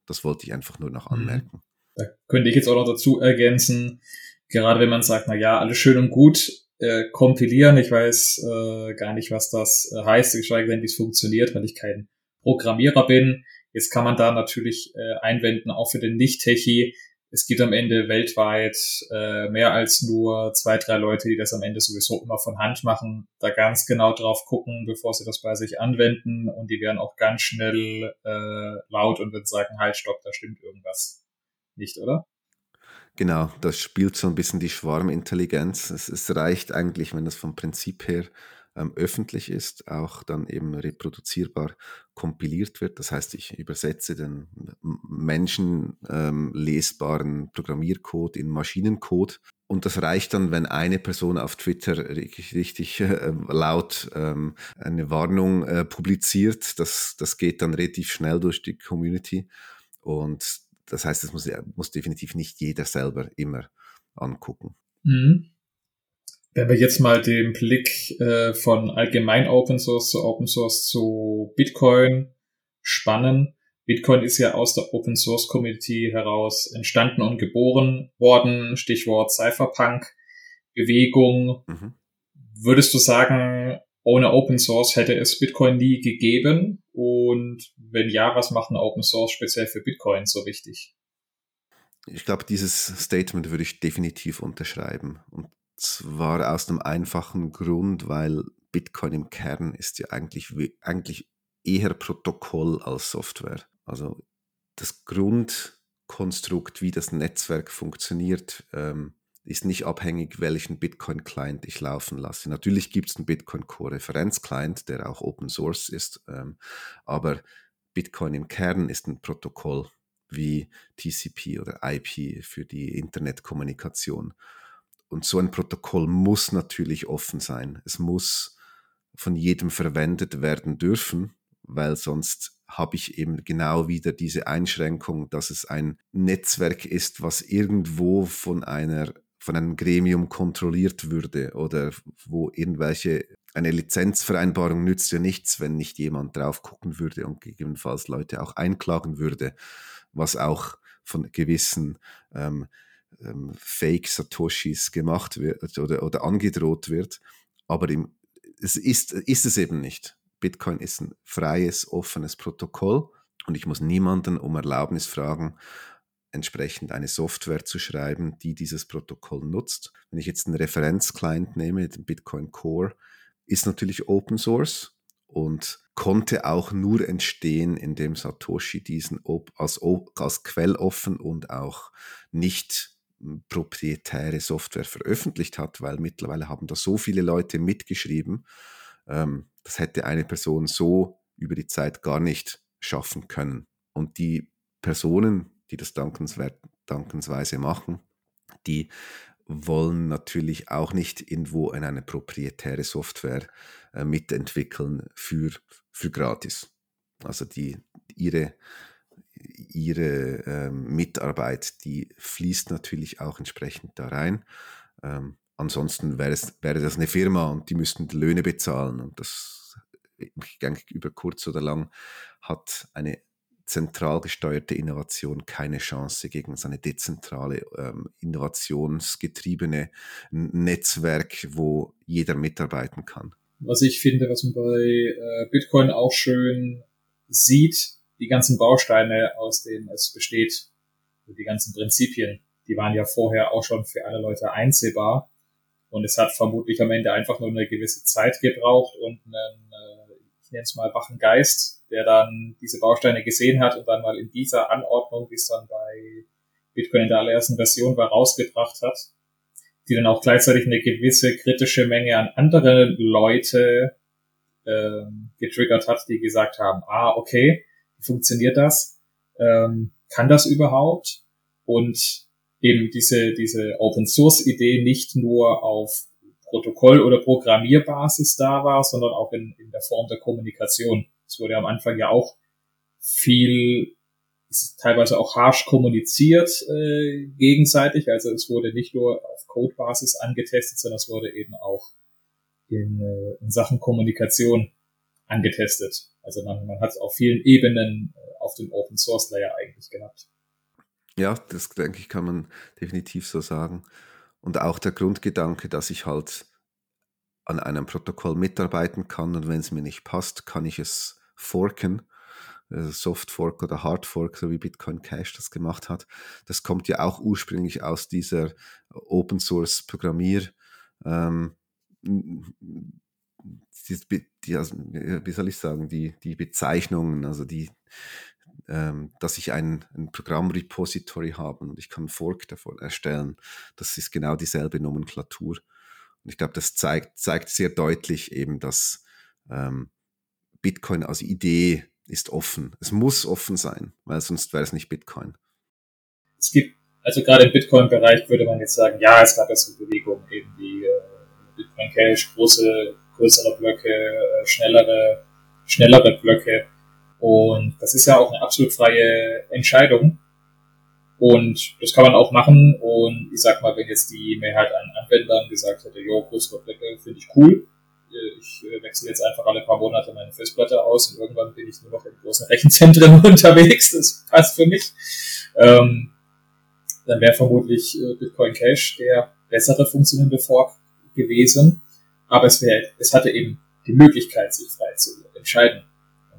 Das wollte ich einfach nur noch mhm. anmerken. Da könnte ich jetzt auch noch dazu ergänzen, gerade wenn man sagt, na ja, alles schön und gut, äh, kompilieren. Ich weiß äh, gar nicht, was das äh, heißt, geschweige denn, wie es funktioniert, weil ich kein Programmierer bin. Jetzt kann man da natürlich äh, einwenden, auch für den Nicht-Techie. Es gibt am Ende weltweit äh, mehr als nur zwei, drei Leute, die das am Ende sowieso immer von Hand machen, da ganz genau drauf gucken, bevor sie das bei sich anwenden. Und die werden auch ganz schnell äh, laut und würden sagen, halt, stopp, da stimmt irgendwas nicht, oder? Genau, das spielt so ein bisschen die Schwarmintelligenz. Es, es reicht eigentlich, wenn das vom Prinzip her ähm, öffentlich ist, auch dann eben reproduzierbar kompiliert wird. Das heißt, ich übersetze den menschenlesbaren ähm, Programmiercode in Maschinencode. Und das reicht dann, wenn eine Person auf Twitter richtig, richtig äh, laut ähm, eine Warnung äh, publiziert. Das, das geht dann relativ schnell durch die Community. Und das heißt, es muss, muss definitiv nicht jeder selber immer angucken. Mhm. Wenn wir jetzt mal den Blick äh, von allgemein Open Source zu Open Source zu Bitcoin spannen. Bitcoin ist ja aus der Open Source Community heraus entstanden und geboren worden. Stichwort Cypherpunk Bewegung. Mhm. Würdest du sagen, ohne Open Source hätte es Bitcoin nie gegeben? Und wenn ja, was macht ein Open Source speziell für Bitcoin so wichtig? Ich glaube, dieses Statement würde ich definitiv unterschreiben. Und zwar aus einem einfachen Grund, weil Bitcoin im Kern ist ja eigentlich, eigentlich eher Protokoll als Software. Also das Grundkonstrukt, wie das Netzwerk funktioniert, ähm, ist nicht abhängig, welchen Bitcoin-Client ich laufen lasse. Natürlich gibt es einen Bitcoin-Core-Referenz-Client, der auch Open Source ist, ähm, aber Bitcoin im Kern ist ein Protokoll wie TCP oder IP für die Internetkommunikation. Und so ein Protokoll muss natürlich offen sein. Es muss von jedem verwendet werden dürfen, weil sonst habe ich eben genau wieder diese Einschränkung, dass es ein Netzwerk ist, was irgendwo von einer von einem Gremium kontrolliert würde oder wo irgendwelche eine Lizenzvereinbarung nützt ja nichts, wenn nicht jemand drauf gucken würde und gegebenenfalls Leute auch einklagen würde, was auch von gewissen ähm, ähm, Fake Satoshis gemacht wird oder, oder angedroht wird. Aber im, es ist, ist es eben nicht. Bitcoin ist ein freies, offenes Protokoll und ich muss niemanden um Erlaubnis fragen, entsprechend eine Software zu schreiben, die dieses Protokoll nutzt. Wenn ich jetzt einen Referenzclient nehme, den Bitcoin Core, ist natürlich Open Source und konnte auch nur entstehen, indem Satoshi diesen als, als quelloffen und auch nicht proprietäre Software veröffentlicht hat, weil mittlerweile haben da so viele Leute mitgeschrieben, ähm, das hätte eine Person so über die Zeit gar nicht schaffen können. Und die Personen, die das dankenswert, dankensweise machen, die wollen natürlich auch nicht irgendwo in eine proprietäre Software äh, mitentwickeln für, für gratis. Also die, ihre, ihre ähm, Mitarbeit, die fließt natürlich auch entsprechend da rein. Ähm, ansonsten wäre, es, das eine Firma und die müssten Löhne bezahlen und das, ich denke, über kurz oder lang hat eine zentral gesteuerte Innovation keine Chance gegen so eine dezentrale, ähm, innovationsgetriebene Netzwerk, wo jeder mitarbeiten kann. Was ich finde, was man bei äh, Bitcoin auch schön sieht, die ganzen Bausteine, aus denen es besteht, die ganzen Prinzipien, die waren ja vorher auch schon für alle Leute einsehbar. Und es hat vermutlich am Ende einfach nur eine gewisse Zeit gebraucht und einen, äh, nenne es mal wachen Geist, der dann diese Bausteine gesehen hat und dann mal in dieser Anordnung, wie es dann bei Bitcoin in der allerersten Version war, rausgebracht hat, die dann auch gleichzeitig eine gewisse kritische Menge an andere Leute ähm, getriggert hat, die gesagt haben, ah, okay, wie funktioniert das? Ähm, kann das überhaupt? Und eben diese, diese Open Source Idee nicht nur auf Protokoll- oder Programmierbasis da war, sondern auch in, in der Form der Kommunikation. Es wurde am Anfang ja auch viel, teilweise auch harsh kommuniziert äh, gegenseitig. Also es wurde nicht nur auf Codebasis angetestet, sondern es wurde eben auch in, äh, in Sachen Kommunikation angetestet. Also man, man hat es auf vielen Ebenen äh, auf dem Open Source Layer eigentlich gehabt. Ja, das denke ich, kann man definitiv so sagen. Und auch der Grundgedanke, dass ich halt an einem Protokoll mitarbeiten kann und wenn es mir nicht passt, kann ich es forken. Also Soft Fork oder Hard Fork, so wie Bitcoin Cash das gemacht hat. Das kommt ja auch ursprünglich aus dieser Open Source Programmier, ähm, die, die, also, wie soll ich sagen, die, die Bezeichnungen, also die, ähm, dass ich ein, ein Programmrepository habe und ich kann Fork davon erstellen. Das ist genau dieselbe Nomenklatur. Und ich glaube, das zeigt, zeigt sehr deutlich eben, dass ähm, Bitcoin als Idee ist offen. Es muss offen sein, weil sonst wäre es nicht Bitcoin. Es gibt, also gerade im Bitcoin-Bereich würde man jetzt sagen, ja, es gab ja so Bewegungen, eben wie äh, Bitcoin Cash, große, größere Blöcke, äh, schnellere, schnellere Blöcke. Und das ist ja auch eine absolut freie Entscheidung. Und das kann man auch machen. Und ich sag mal, wenn jetzt die Mehrheit an Anwendern gesagt hätte, jo, größere finde ich cool, äh, ich äh, wechsle jetzt einfach alle paar Monate meine Festplatte aus und irgendwann bin ich nur noch in großen Rechenzentren [LAUGHS] unterwegs. Das passt für mich. Ähm, dann wäre vermutlich äh, Bitcoin Cash der bessere funktionierende Fork gewesen. Aber es wäre, es hatte eben die Möglichkeit, sich frei zu entscheiden.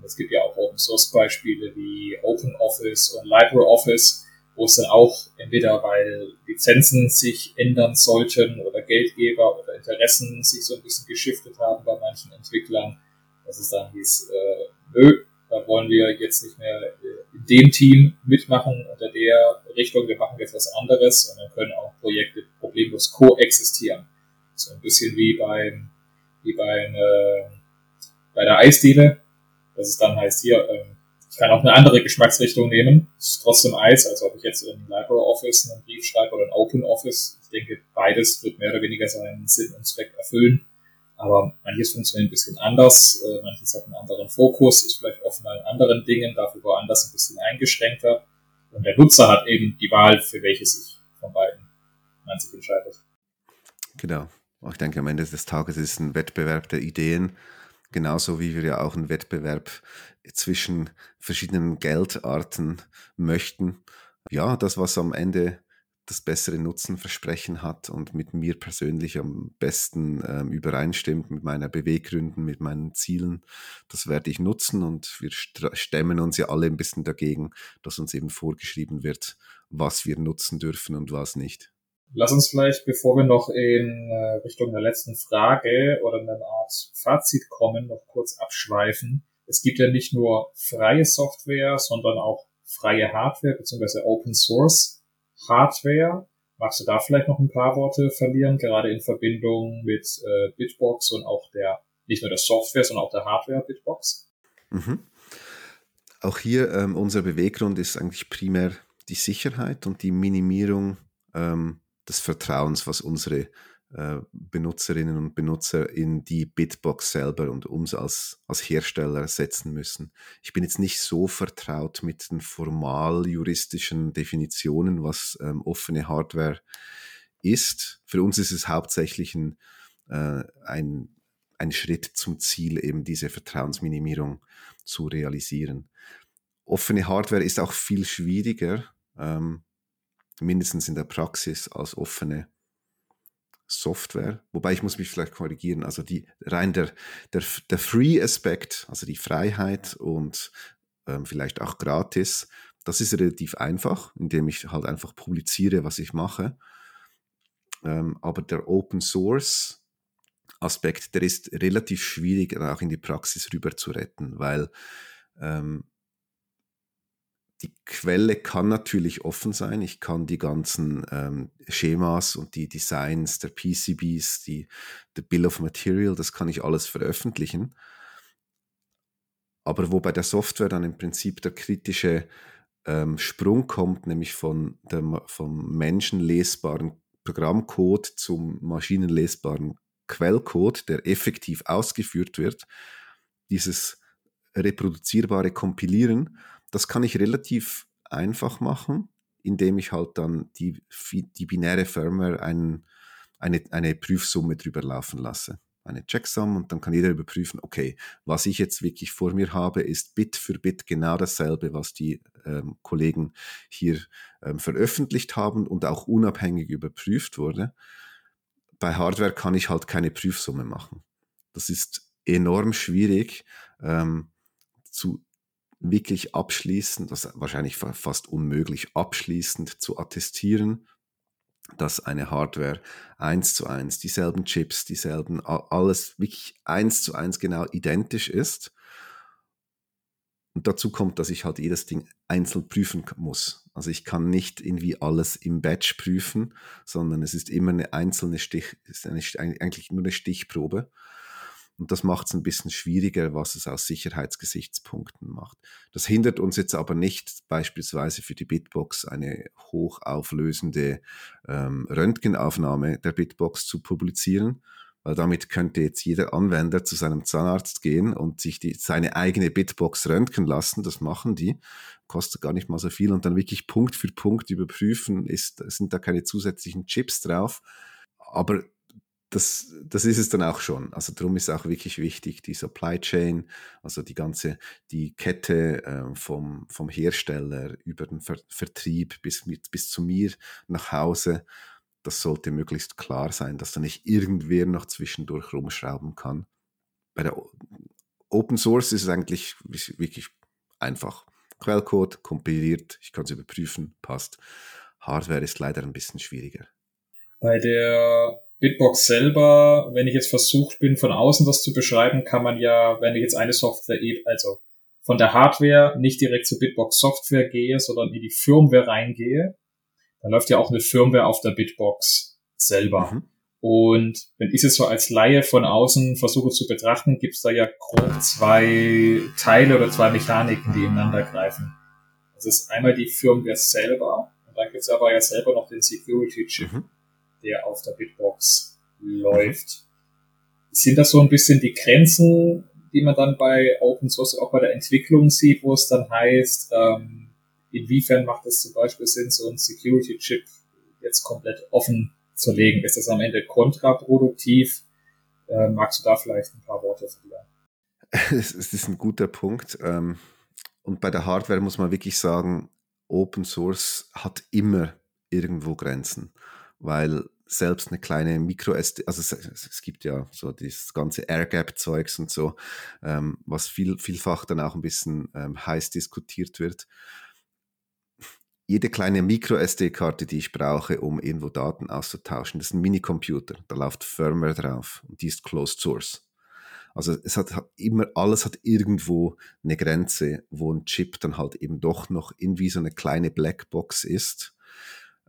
Es gibt ja auch Open Source Beispiele wie OpenOffice und LibreOffice, wo es dann auch entweder weil Lizenzen sich ändern sollten oder Geldgeber oder Interessen sich so ein bisschen geschiftet haben bei manchen Entwicklern, dass es dann hieß, äh, nö, da wollen wir jetzt nicht mehr äh, in dem Team mitmachen unter der Richtung, wir machen jetzt was anderes und dann können auch Projekte problemlos koexistieren. So ein bisschen wie beim, wie beim, äh, bei der Eisdiele, dass es dann heißt, hier, ähm, ich kann auch eine andere Geschmacksrichtung nehmen. Ist trotzdem Eis, als ob ich jetzt in LibreOffice einen Brief schreibe oder in OpenOffice. Ich denke, beides wird mehr oder weniger seinen Sinn und Zweck erfüllen. Aber manches funktioniert ein bisschen anders, äh, manches hat einen anderen Fokus, ist vielleicht offener in anderen Dingen, dafür woanders ein bisschen eingeschränkter. Und der Nutzer hat eben die Wahl, für welches ich von beiden man sich entscheidet. Genau. Ich denke, am Ende des Tages ist es ein Wettbewerb der Ideen, genauso wie wir ja auch einen Wettbewerb zwischen verschiedenen Geldarten möchten. Ja, das, was am Ende das bessere Nutzenversprechen hat und mit mir persönlich am besten ähm, übereinstimmt, mit meinen Beweggründen, mit meinen Zielen. Das werde ich nutzen und wir stemmen uns ja alle ein bisschen dagegen, dass uns eben vorgeschrieben wird, was wir nutzen dürfen und was nicht. Lass uns vielleicht, bevor wir noch in äh, Richtung der letzten Frage oder eine Art Fazit kommen, noch kurz abschweifen. Es gibt ja nicht nur freie Software, sondern auch freie Hardware bzw. Open Source Hardware. Magst du da vielleicht noch ein paar Worte verlieren, gerade in Verbindung mit äh, Bitbox und auch der, nicht nur der Software, sondern auch der Hardware Bitbox? Mhm. Auch hier ähm, unser Beweggrund ist eigentlich primär die Sicherheit und die Minimierung ähm, des Vertrauens, was unsere äh, Benutzerinnen und Benutzer in die Bitbox selber und uns als, als Hersteller setzen müssen. Ich bin jetzt nicht so vertraut mit den formal juristischen Definitionen, was ähm, offene Hardware ist. Für uns ist es hauptsächlich ein, äh, ein, ein Schritt zum Ziel, eben diese Vertrauensminimierung zu realisieren. Offene Hardware ist auch viel schwieriger, ähm, mindestens in der Praxis, als offene Software, wobei ich muss mich vielleicht korrigieren, also die rein der, der, der Free-Aspekt, also die Freiheit und ähm, vielleicht auch gratis, das ist relativ einfach, indem ich halt einfach publiziere, was ich mache. Ähm, aber der Open Source Aspekt, der ist relativ schwierig auch in die Praxis rüber zu retten, weil ähm, die Quelle kann natürlich offen sein. Ich kann die ganzen ähm, Schemas und die Designs der PCBs, die, der Bill of Material, das kann ich alles veröffentlichen. Aber wo bei der Software dann im Prinzip der kritische ähm, Sprung kommt, nämlich von der, vom menschenlesbaren Programmcode zum maschinenlesbaren Quellcode, der effektiv ausgeführt wird, dieses reproduzierbare Kompilieren, das kann ich relativ einfach machen, indem ich halt dann die, die binäre Firmware ein, eine, eine Prüfsumme drüber laufen lasse. Eine Checksum und dann kann jeder überprüfen, okay, was ich jetzt wirklich vor mir habe, ist Bit für Bit genau dasselbe, was die ähm, Kollegen hier ähm, veröffentlicht haben und auch unabhängig überprüft wurde. Bei Hardware kann ich halt keine Prüfsumme machen. Das ist enorm schwierig ähm, zu, wirklich abschließend, das ist wahrscheinlich fast unmöglich, abschließend zu attestieren, dass eine Hardware eins zu eins, dieselben Chips, dieselben, alles wirklich eins zu eins genau identisch ist. Und dazu kommt, dass ich halt jedes Ding einzeln prüfen muss. Also ich kann nicht irgendwie alles im Batch prüfen, sondern es ist immer eine einzelne Stich, ist eine, eigentlich nur eine Stichprobe. Und das macht es ein bisschen schwieriger, was es aus Sicherheitsgesichtspunkten macht. Das hindert uns jetzt aber nicht, beispielsweise für die Bitbox eine hochauflösende ähm, Röntgenaufnahme der Bitbox zu publizieren, weil damit könnte jetzt jeder Anwender zu seinem Zahnarzt gehen und sich die, seine eigene Bitbox röntgen lassen. Das machen die, kostet gar nicht mal so viel und dann wirklich Punkt für Punkt überprüfen, ist, sind da keine zusätzlichen Chips drauf. Aber das, das ist es dann auch schon. Also darum ist auch wirklich wichtig, die Supply Chain, also die ganze, die Kette äh, vom, vom Hersteller über den Ver Vertrieb bis, mit, bis zu mir nach Hause. Das sollte möglichst klar sein, dass da nicht irgendwer noch zwischendurch rumschrauben kann. Bei der Open Source ist es eigentlich wirklich einfach. Quellcode kompiliert, ich kann es überprüfen, passt. Hardware ist leider ein bisschen schwieriger. Bei der Bitbox selber, wenn ich jetzt versucht bin, von außen das zu beschreiben, kann man ja, wenn ich jetzt eine Software eben, also von der Hardware nicht direkt zur Bitbox Software gehe, sondern in die Firmware reingehe, dann läuft ja auch eine Firmware auf der Bitbox selber. Mhm. Und wenn ich es so als Laie von außen versuche zu betrachten, gibt es da ja grob zwei Teile oder zwei Mechaniken, die ineinander greifen. Das ist einmal die Firmware selber und dann gibt es aber ja selber noch den Security Chip. Mhm der auf der Bitbox läuft. Sind das so ein bisschen die Grenzen, die man dann bei Open Source auch bei der Entwicklung sieht, wo es dann heißt, ähm, inwiefern macht es zum Beispiel Sinn, so ein Security-Chip jetzt komplett offen zu legen? Ist das am Ende kontraproduktiv? Äh, magst du da vielleicht ein paar Worte verlieren? [LAUGHS] Es ist ein guter Punkt. Ähm, und bei der Hardware muss man wirklich sagen, Open Source hat immer irgendwo Grenzen, weil selbst eine kleine Micro-SD, also es, es, gibt ja so dieses ganze Air-Gap-Zeugs und so, ähm, was viel, vielfach dann auch ein bisschen ähm, heiß diskutiert wird. Jede kleine Micro-SD-Karte, die ich brauche, um irgendwo Daten auszutauschen, das ist ein Minicomputer, da läuft Firmware drauf und die ist Closed Source. Also es hat, hat, immer, alles hat irgendwo eine Grenze, wo ein Chip dann halt eben doch noch irgendwie so eine kleine Blackbox ist.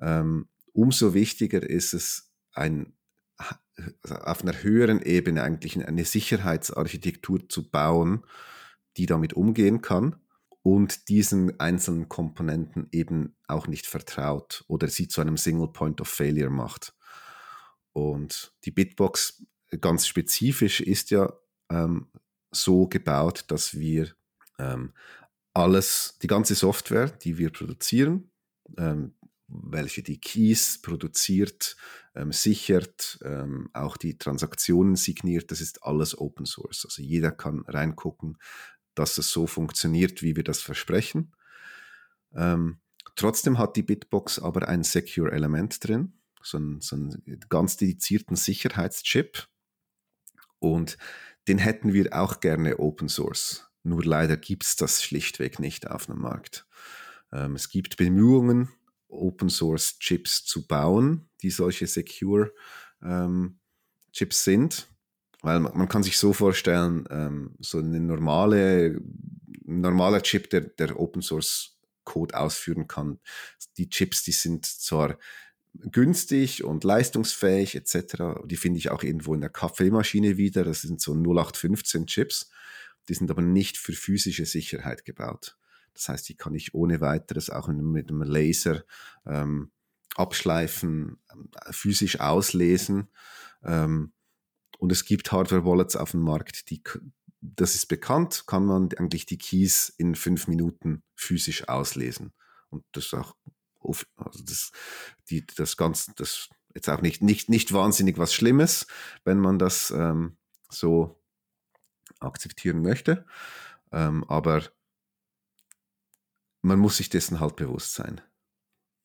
Ähm, umso wichtiger ist es, ein, also auf einer höheren Ebene eigentlich eine Sicherheitsarchitektur zu bauen, die damit umgehen kann und diesen einzelnen Komponenten eben auch nicht vertraut oder sie zu einem Single Point of Failure macht. Und die Bitbox ganz spezifisch ist ja ähm, so gebaut, dass wir ähm, alles, die ganze Software, die wir produzieren, ähm, welche die Keys produziert, ähm, sichert, ähm, auch die Transaktionen signiert, das ist alles Open Source. Also jeder kann reingucken, dass es so funktioniert, wie wir das versprechen. Ähm, trotzdem hat die Bitbox aber ein Secure-Element drin, so einen, so einen ganz dedizierten Sicherheitschip. Und den hätten wir auch gerne Open Source. Nur leider gibt es das schlichtweg nicht auf dem Markt. Ähm, es gibt Bemühungen, Open Source Chips zu bauen, die solche Secure ähm, Chips sind. Weil man, man, kann sich so vorstellen, ähm, so eine normale, ein normaler Chip, der, der Open Source Code ausführen kann. Die Chips, die sind zwar günstig und leistungsfähig etc. Die finde ich auch irgendwo in der Kaffeemaschine wieder. Das sind so 0815 Chips. Die sind aber nicht für physische Sicherheit gebaut. Das heißt, die kann ich ohne weiteres auch mit einem Laser ähm, abschleifen, äh, physisch auslesen. Ähm, und es gibt Hardware-Wallets auf dem Markt, die, das ist bekannt, kann man eigentlich die Keys in fünf Minuten physisch auslesen. Und das ist auch also das, die, das Ganze, das jetzt auch nicht, nicht, nicht wahnsinnig was Schlimmes, wenn man das ähm, so akzeptieren möchte. Ähm, aber man muss sich dessen halt bewusst sein.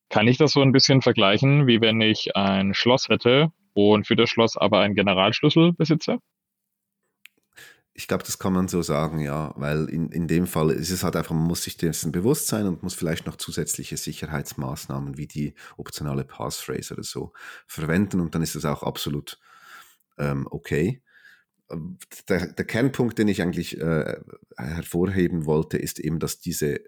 Kann ich das so ein bisschen vergleichen, wie wenn ich ein Schloss hätte und für das Schloss aber einen Generalschlüssel besitze? Ich glaube, das kann man so sagen, ja, weil in, in dem Fall ist es halt einfach, man muss sich dessen bewusst sein und muss vielleicht noch zusätzliche Sicherheitsmaßnahmen wie die optionale Passphrase oder so verwenden und dann ist es auch absolut ähm, okay. Der, der, Kernpunkt, den ich eigentlich äh, hervorheben wollte, ist eben, dass diese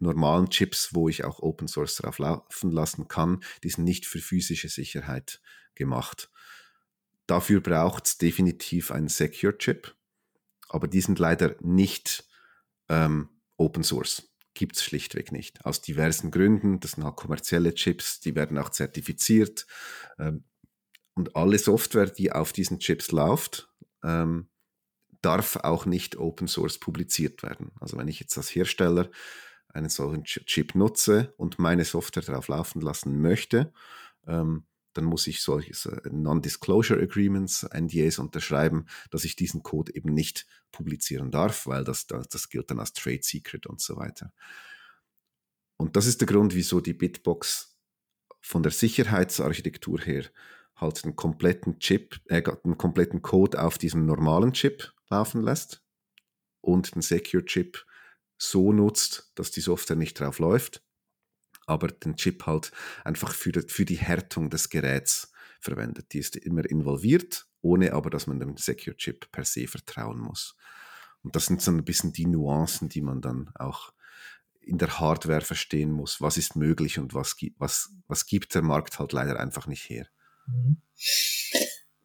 normalen Chips, wo ich auch Open Source drauf laufen lassen kann, die sind nicht für physische Sicherheit gemacht. Dafür braucht es definitiv einen Secure Chip aber die sind leider nicht ähm, Open Source. Gibt es schlichtweg nicht. Aus diversen Gründen. Das sind halt kommerzielle Chips, die werden auch zertifiziert. Ähm, und alle Software, die auf diesen Chips läuft, ähm, darf auch nicht Open Source publiziert werden. Also wenn ich jetzt als Hersteller einen solchen Chip nutze und meine Software darauf laufen lassen möchte, ähm, dann muss ich solche Non-Disclosure Agreements, NDAs unterschreiben, dass ich diesen Code eben nicht publizieren darf, weil das, das, das gilt dann als Trade Secret und so weiter. Und das ist der Grund, wieso die Bitbox von der Sicherheitsarchitektur her halt den kompletten Chip, äh, den kompletten Code auf diesem normalen Chip laufen lässt und den Secure Chip so nutzt, dass die Software nicht drauf läuft aber den Chip halt einfach für, für die Härtung des Geräts verwendet. Die ist immer involviert, ohne aber, dass man dem Secure Chip per se vertrauen muss. Und das sind so ein bisschen die Nuancen, die man dann auch in der Hardware verstehen muss. Was ist möglich und was, was, was gibt der Markt halt leider einfach nicht her. Mhm.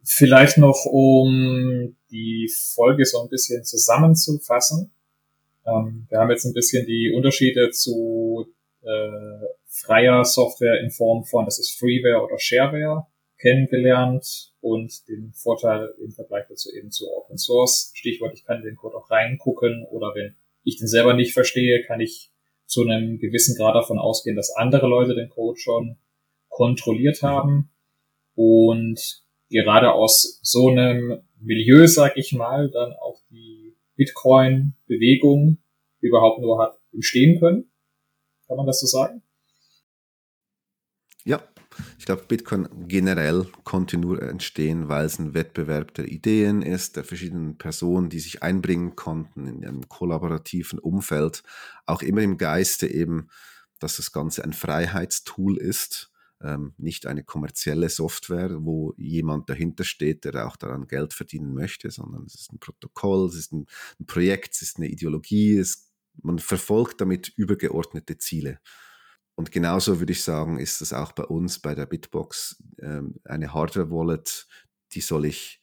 Vielleicht noch, um die Folge so ein bisschen zusammenzufassen. Ähm, wir haben jetzt ein bisschen die Unterschiede zu äh, freier Software in Form von, das ist Freeware oder Shareware, kennengelernt und den Vorteil im Vergleich dazu eben zu Open Source. Stichwort, ich kann den Code auch reingucken oder wenn ich den selber nicht verstehe, kann ich zu einem gewissen Grad davon ausgehen, dass andere Leute den Code schon kontrolliert haben und gerade aus so einem Milieu, sag ich mal, dann auch die Bitcoin-Bewegung überhaupt nur hat entstehen können. Kann man das so sagen? Ja, ich glaube, Bitcoin generell konnte nur entstehen, weil es ein Wettbewerb der Ideen ist, der verschiedenen Personen, die sich einbringen konnten in einem kollaborativen Umfeld, auch immer im Geiste eben, dass das Ganze ein Freiheitstool ist, ähm, nicht eine kommerzielle Software, wo jemand dahinter steht, der auch daran Geld verdienen möchte, sondern es ist ein Protokoll, es ist ein, ein Projekt, es ist eine Ideologie, es, man verfolgt damit übergeordnete Ziele. Und genauso würde ich sagen, ist es auch bei uns bei der Bitbox ähm, eine Hardware-Wallet, die soll ich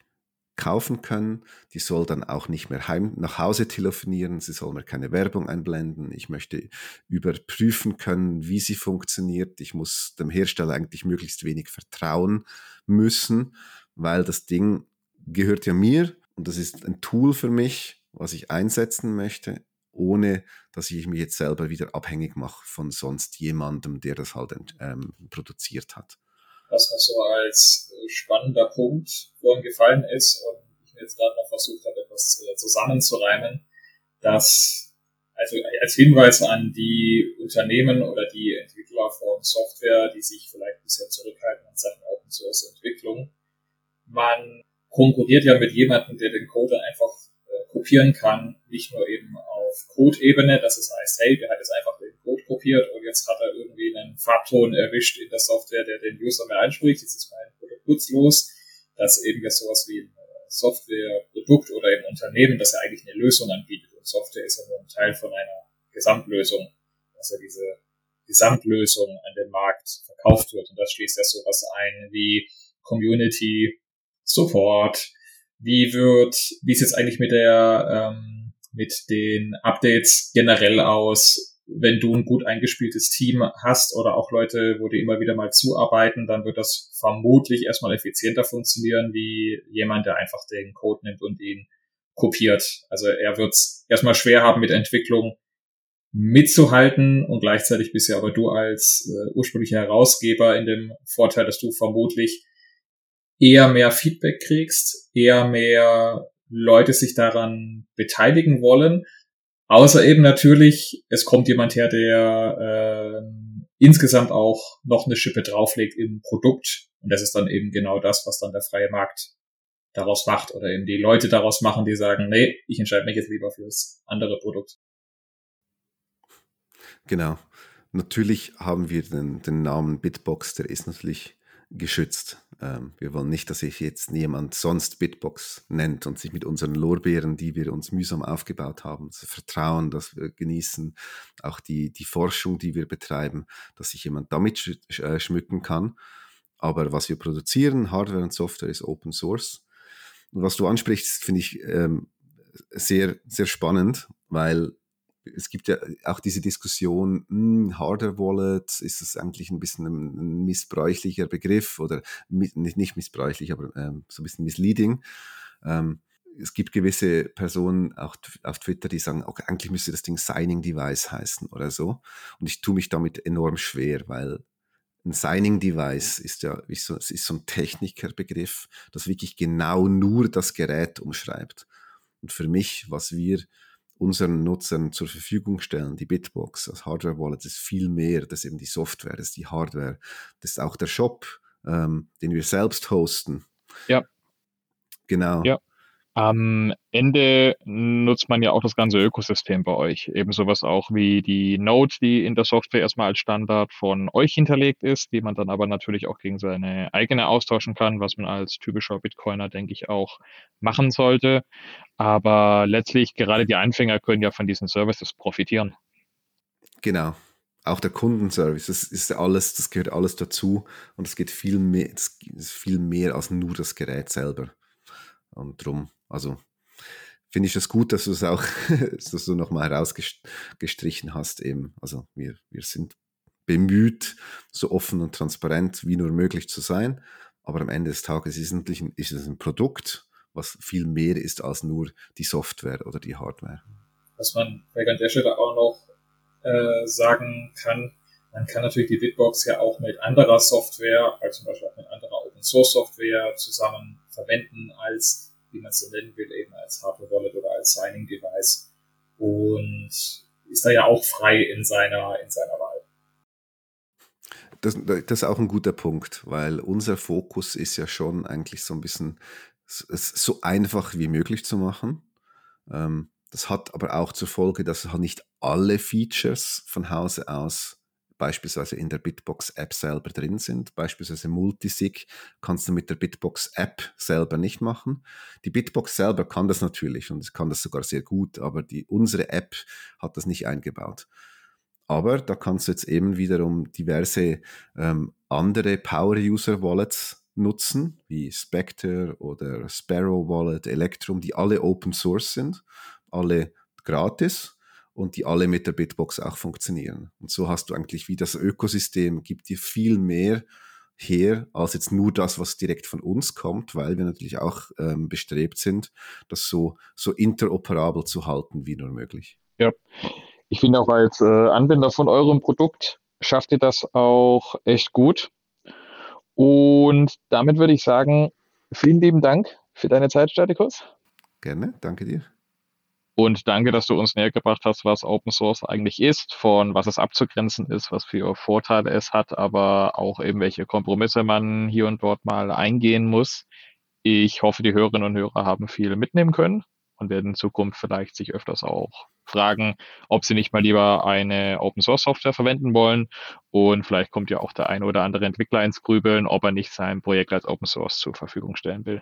kaufen können. Die soll dann auch nicht mehr heim nach Hause telefonieren. Sie soll mir keine Werbung einblenden. Ich möchte überprüfen können, wie sie funktioniert. Ich muss dem Hersteller eigentlich möglichst wenig vertrauen müssen, weil das Ding gehört ja mir und das ist ein Tool für mich, was ich einsetzen möchte ohne dass ich mich jetzt selber wieder abhängig mache von sonst jemandem, der das halt ähm, produziert hat. Was mir so als äh, spannender Punkt vorhin gefallen ist und ich mir jetzt gerade noch versucht habe, etwas äh, zusammenzureimen, dass also als Hinweis an die Unternehmen oder die Entwickler von Software, die sich vielleicht bisher zurückhalten in Sachen Open Source Entwicklung, man konkurriert ja mit jemandem, der den Code einfach äh, kopieren kann, nicht nur eben auf Code-Ebene, dass es heißt, hey, der hat jetzt einfach den Code kopiert und jetzt hat er irgendwie einen Farbton erwischt in der Software, der den User mehr anspricht, jetzt ist mein Produkt nutzlos, dass eben jetzt sowas wie ein äh, Softwareprodukt oder ein Unternehmen, das ja eigentlich eine Lösung anbietet. Und Software ist ja nur ein Teil von einer Gesamtlösung, dass ja diese Gesamtlösung an den Markt verkauft wird. Und das schließt ja sowas ein wie Community, Support, wie wird, wie ist jetzt eigentlich mit der ähm, mit den Updates generell aus? Wenn du ein gut eingespieltes Team hast oder auch Leute, wo die immer wieder mal zuarbeiten, dann wird das vermutlich erstmal effizienter funktionieren, wie jemand, der einfach den Code nimmt und ihn kopiert. Also er wird es erstmal schwer haben mit Entwicklung mitzuhalten und gleichzeitig bist ja aber du als äh, ursprünglicher Herausgeber in dem Vorteil, dass du vermutlich eher mehr Feedback kriegst, eher mehr Leute sich daran beteiligen wollen. Außer eben natürlich, es kommt jemand her, der äh, insgesamt auch noch eine Schippe drauflegt im Produkt. Und das ist dann eben genau das, was dann der freie Markt daraus macht. Oder eben die Leute daraus machen, die sagen, nee, ich entscheide mich jetzt lieber fürs andere Produkt. Genau. Natürlich haben wir den, den Namen Bitbox, der ist natürlich geschützt. Ähm, wir wollen nicht, dass sich jetzt niemand sonst Bitbox nennt und sich mit unseren Lorbeeren, die wir uns mühsam aufgebaut haben, das Vertrauen, das wir genießen, auch die, die Forschung, die wir betreiben, dass sich jemand damit sch äh, schmücken kann. Aber was wir produzieren, Hardware und Software, ist Open Source. Und was du ansprichst, finde ich ähm, sehr, sehr spannend, weil es gibt ja auch diese Diskussion, hm, Hardware Wallet, ist das eigentlich ein bisschen ein, ein missbräuchlicher Begriff oder nicht, nicht missbräuchlich, aber ähm, so ein bisschen misleading. Ähm, es gibt gewisse Personen auch auf Twitter, die sagen, okay, eigentlich müsste das Ding Signing Device heißen oder so. Und ich tue mich damit enorm schwer, weil ein Signing Device ist ja ist so, ist so ein Technikerbegriff, das wirklich genau nur das Gerät umschreibt. Und für mich, was wir unseren Nutzern zur Verfügung stellen, die Bitbox als Hardware-Wallet, ist viel mehr. Das ist eben die Software, das ist die Hardware, das ist auch der Shop, ähm, den wir selbst hosten. Ja. Genau. Ja. Am Ende nutzt man ja auch das ganze Ökosystem bei euch. Eben sowas auch wie die Node, die in der Software erstmal als Standard von euch hinterlegt ist, die man dann aber natürlich auch gegen seine eigene austauschen kann, was man als typischer Bitcoiner, denke ich, auch machen sollte. Aber letztlich gerade die Anfänger können ja von diesen Services profitieren. Genau. Auch der Kundenservice, das ist alles, das gehört alles dazu und es geht viel mehr, viel mehr als nur das Gerät selber. Und drum, also finde ich es das gut, dass du es auch, [LAUGHS] dass du nochmal herausgestrichen hast eben. Also wir, wir sind bemüht, so offen und transparent wie nur möglich zu sein. Aber am Ende des Tages ist es, ein, ist es ein Produkt, was viel mehr ist als nur die Software oder die Hardware. Was man bei an auch noch äh, sagen kann, Man kann natürlich die Bitbox ja auch mit anderer Software, also zum Beispiel auch mit anderer Open Source Software zusammen verwenden als, wie man es so nennen will, eben als Hardware Wallet oder als Signing Device. Und ist da ja auch frei in seiner, in seiner Wahl. Das, das ist auch ein guter Punkt, weil unser Fokus ist ja schon eigentlich so ein bisschen es so einfach wie möglich zu machen. Ähm, das hat aber auch zur Folge, dass halt nicht alle Features von Hause aus beispielsweise in der Bitbox-App selber drin sind. Beispielsweise Multisig kannst du mit der Bitbox-App selber nicht machen. Die Bitbox selber kann das natürlich und kann das sogar sehr gut, aber die, unsere App hat das nicht eingebaut. Aber da kannst du jetzt eben wiederum diverse ähm, andere Power-User-Wallets nutzen, wie Spectre oder Sparrow Wallet, Electrum, die alle Open Source sind, alle gratis und die alle mit der Bitbox auch funktionieren. Und so hast du eigentlich wie das Ökosystem, gibt dir viel mehr her als jetzt nur das, was direkt von uns kommt, weil wir natürlich auch ähm, bestrebt sind, das so, so interoperabel zu halten wie nur möglich. Ja, ich finde auch als äh, Anwender von eurem Produkt schafft ihr das auch echt gut. Und damit würde ich sagen, vielen lieben Dank für deine Zeit, Statikus. Gerne, danke dir. Und danke, dass du uns näher gebracht hast, was Open Source eigentlich ist, von was es abzugrenzen ist, was für Vorteile es hat, aber auch eben welche Kompromisse man hier und dort mal eingehen muss. Ich hoffe, die Hörerinnen und Hörer haben viel mitnehmen können und werden in Zukunft vielleicht sich öfters auch fragen, ob sie nicht mal lieber eine Open Source Software verwenden wollen. Und vielleicht kommt ja auch der eine oder andere Entwickler ins Grübeln, ob er nicht sein Projekt als Open Source zur Verfügung stellen will.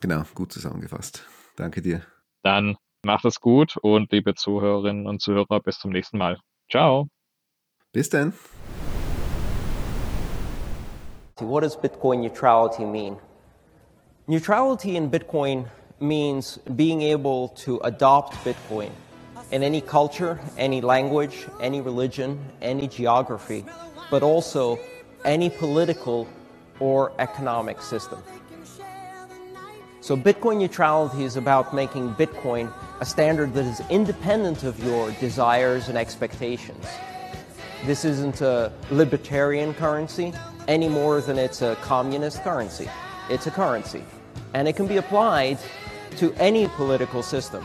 Genau, gut zusammengefasst. Danke dir. Dann Macht es gut und liebe Zuhörerinnen und Zuhörer, bis zum nächsten Mal. Ciao. Bis dann. What does Bitcoin neutrality mean? Neutrality in Bitcoin means being able to adopt Bitcoin in any culture, any language, any religion, any geography, but also any political or economic system. So Bitcoin neutrality is about making Bitcoin a standard that is independent of your desires and expectations. This isn't a libertarian currency any more than it's a communist currency. It's a currency. And it can be applied to any political system.